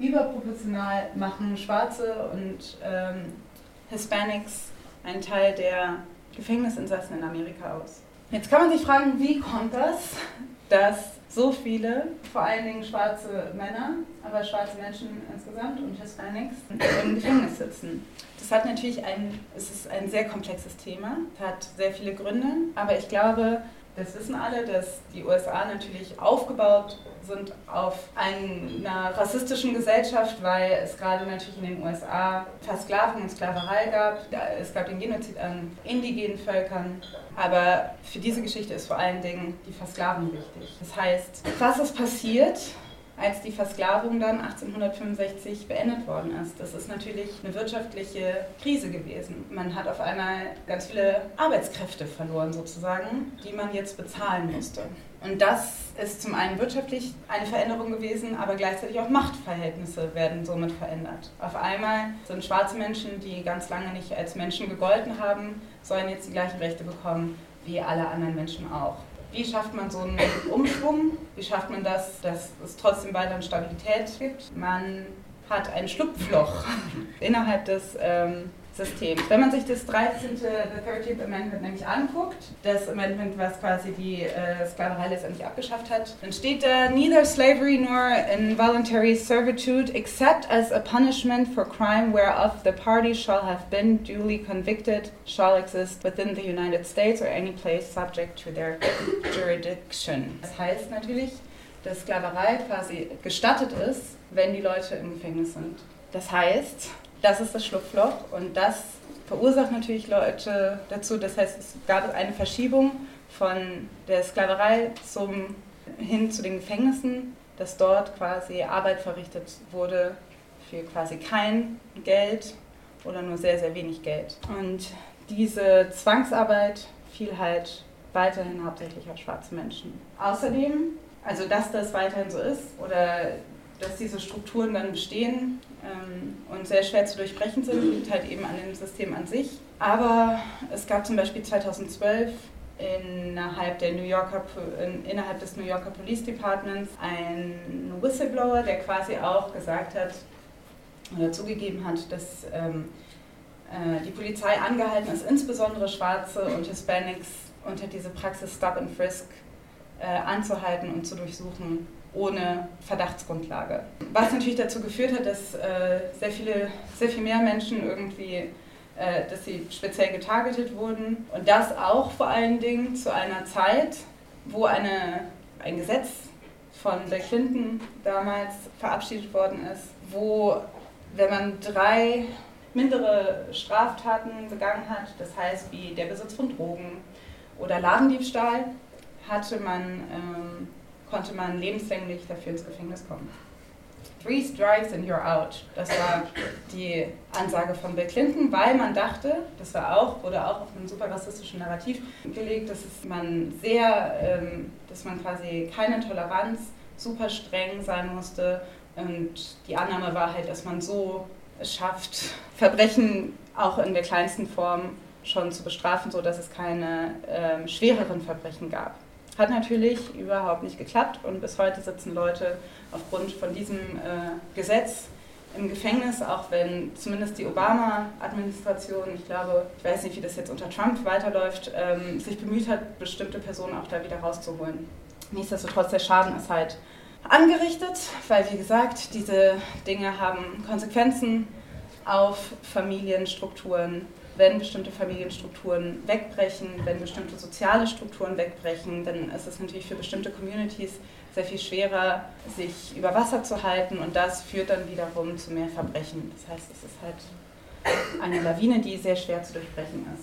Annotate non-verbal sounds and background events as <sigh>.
überproportional machen Schwarze und ähm, Hispanics einen Teil der Gefängnisinsassen in Amerika aus. Jetzt kann man sich fragen, wie kommt das, dass so viele, vor allen Dingen schwarze Männer, aber schwarze Menschen insgesamt und Hispanics im Gefängnis sitzen. Das hat natürlich ein, es ist ein sehr komplexes Thema, hat sehr viele Gründe, aber ich glaube, das wissen alle, dass die USA natürlich aufgebaut sind auf einer rassistischen Gesellschaft, weil es gerade natürlich in den USA Versklavung und Sklaverei gab. Es gab den Genozid an indigenen Völkern. Aber für diese Geschichte ist vor allen Dingen die Versklavung wichtig. Das heißt, was ist passiert? Als die Versklavung dann 1865 beendet worden ist. Das ist natürlich eine wirtschaftliche Krise gewesen. Man hat auf einmal ganz viele Arbeitskräfte verloren sozusagen, die man jetzt bezahlen musste. Und das ist zum einen wirtschaftlich eine Veränderung gewesen, aber gleichzeitig auch Machtverhältnisse werden somit verändert. Auf einmal sind schwarze Menschen, die ganz lange nicht als Menschen gegolten haben, sollen jetzt die gleichen Rechte bekommen wie alle anderen Menschen auch. Wie schafft man so einen Umschwung? Wie schafft man das, dass es trotzdem weiterhin Stabilität gibt? Man hat ein Schlupfloch <laughs> innerhalb des ähm, Systems. Wenn man sich das 13. The 13th Amendment nämlich anguckt, das Amendment, was quasi die äh, Sklaverei letztendlich abgeschafft hat, dann steht da, neither slavery nor involuntary servitude except as a punishment for crime whereof the party shall have been duly convicted shall exist within the United States or any place subject to their jurisdiction. Das heißt natürlich, dass Sklaverei quasi gestattet ist, wenn die Leute im Gefängnis sind. Das heißt, das ist das Schlupfloch und das verursacht natürlich Leute dazu. Das heißt, es gab eine Verschiebung von der Sklaverei zum, hin zu den Gefängnissen, dass dort quasi Arbeit verrichtet wurde für quasi kein Geld oder nur sehr, sehr wenig Geld. Und diese Zwangsarbeit fiel halt weiterhin hauptsächlich auf schwarze Menschen. Außerdem, also dass das weiterhin so ist oder dass diese Strukturen dann bestehen ähm, und sehr schwer zu durchbrechen sind, liegt halt eben an dem System an sich. Aber es gab zum Beispiel 2012 innerhalb, der New Yorker, innerhalb des New Yorker Police Departments einen Whistleblower, der quasi auch gesagt hat oder zugegeben hat, dass ähm, äh, die Polizei angehalten ist, insbesondere Schwarze und Hispanics unter diese Praxis Stop and Frisk äh, anzuhalten und zu durchsuchen ohne Verdachtsgrundlage. Was natürlich dazu geführt hat, dass äh, sehr, viele, sehr viel mehr Menschen irgendwie, äh, dass sie speziell getargetet wurden. Und das auch vor allen Dingen zu einer Zeit, wo eine, ein Gesetz von Bill Clinton damals verabschiedet worden ist, wo, wenn man drei mindere Straftaten begangen hat, das heißt wie der Besitz von Drogen oder Ladendiebstahl, hatte man ähm, konnte man lebenslänglich dafür ins Gefängnis kommen. Three strikes and you're out. Das war die Ansage von Bill Clinton, weil man dachte, das war auch, wurde auch auf einem super rassistischen Narrativ gelegt, dass man sehr, ähm, dass man quasi keine Toleranz, super streng sein musste. Und die Annahme war halt, dass man so es schafft, Verbrechen auch in der kleinsten Form schon zu bestrafen, sodass es keine ähm, schwereren Verbrechen gab. Hat natürlich überhaupt nicht geklappt und bis heute sitzen Leute aufgrund von diesem äh, Gesetz im Gefängnis, auch wenn zumindest die Obama-Administration, ich glaube, ich weiß nicht, wie das jetzt unter Trump weiterläuft, ähm, sich bemüht hat, bestimmte Personen auch da wieder rauszuholen. Nichtsdestotrotz, der Schaden ist halt angerichtet, weil, wie gesagt, diese Dinge haben Konsequenzen auf Familienstrukturen, wenn bestimmte Familienstrukturen wegbrechen, wenn bestimmte soziale Strukturen wegbrechen, dann ist es natürlich für bestimmte Communities sehr viel schwerer, sich über Wasser zu halten und das führt dann wiederum zu mehr Verbrechen. Das heißt, es ist halt eine Lawine, die sehr schwer zu durchbrechen ist.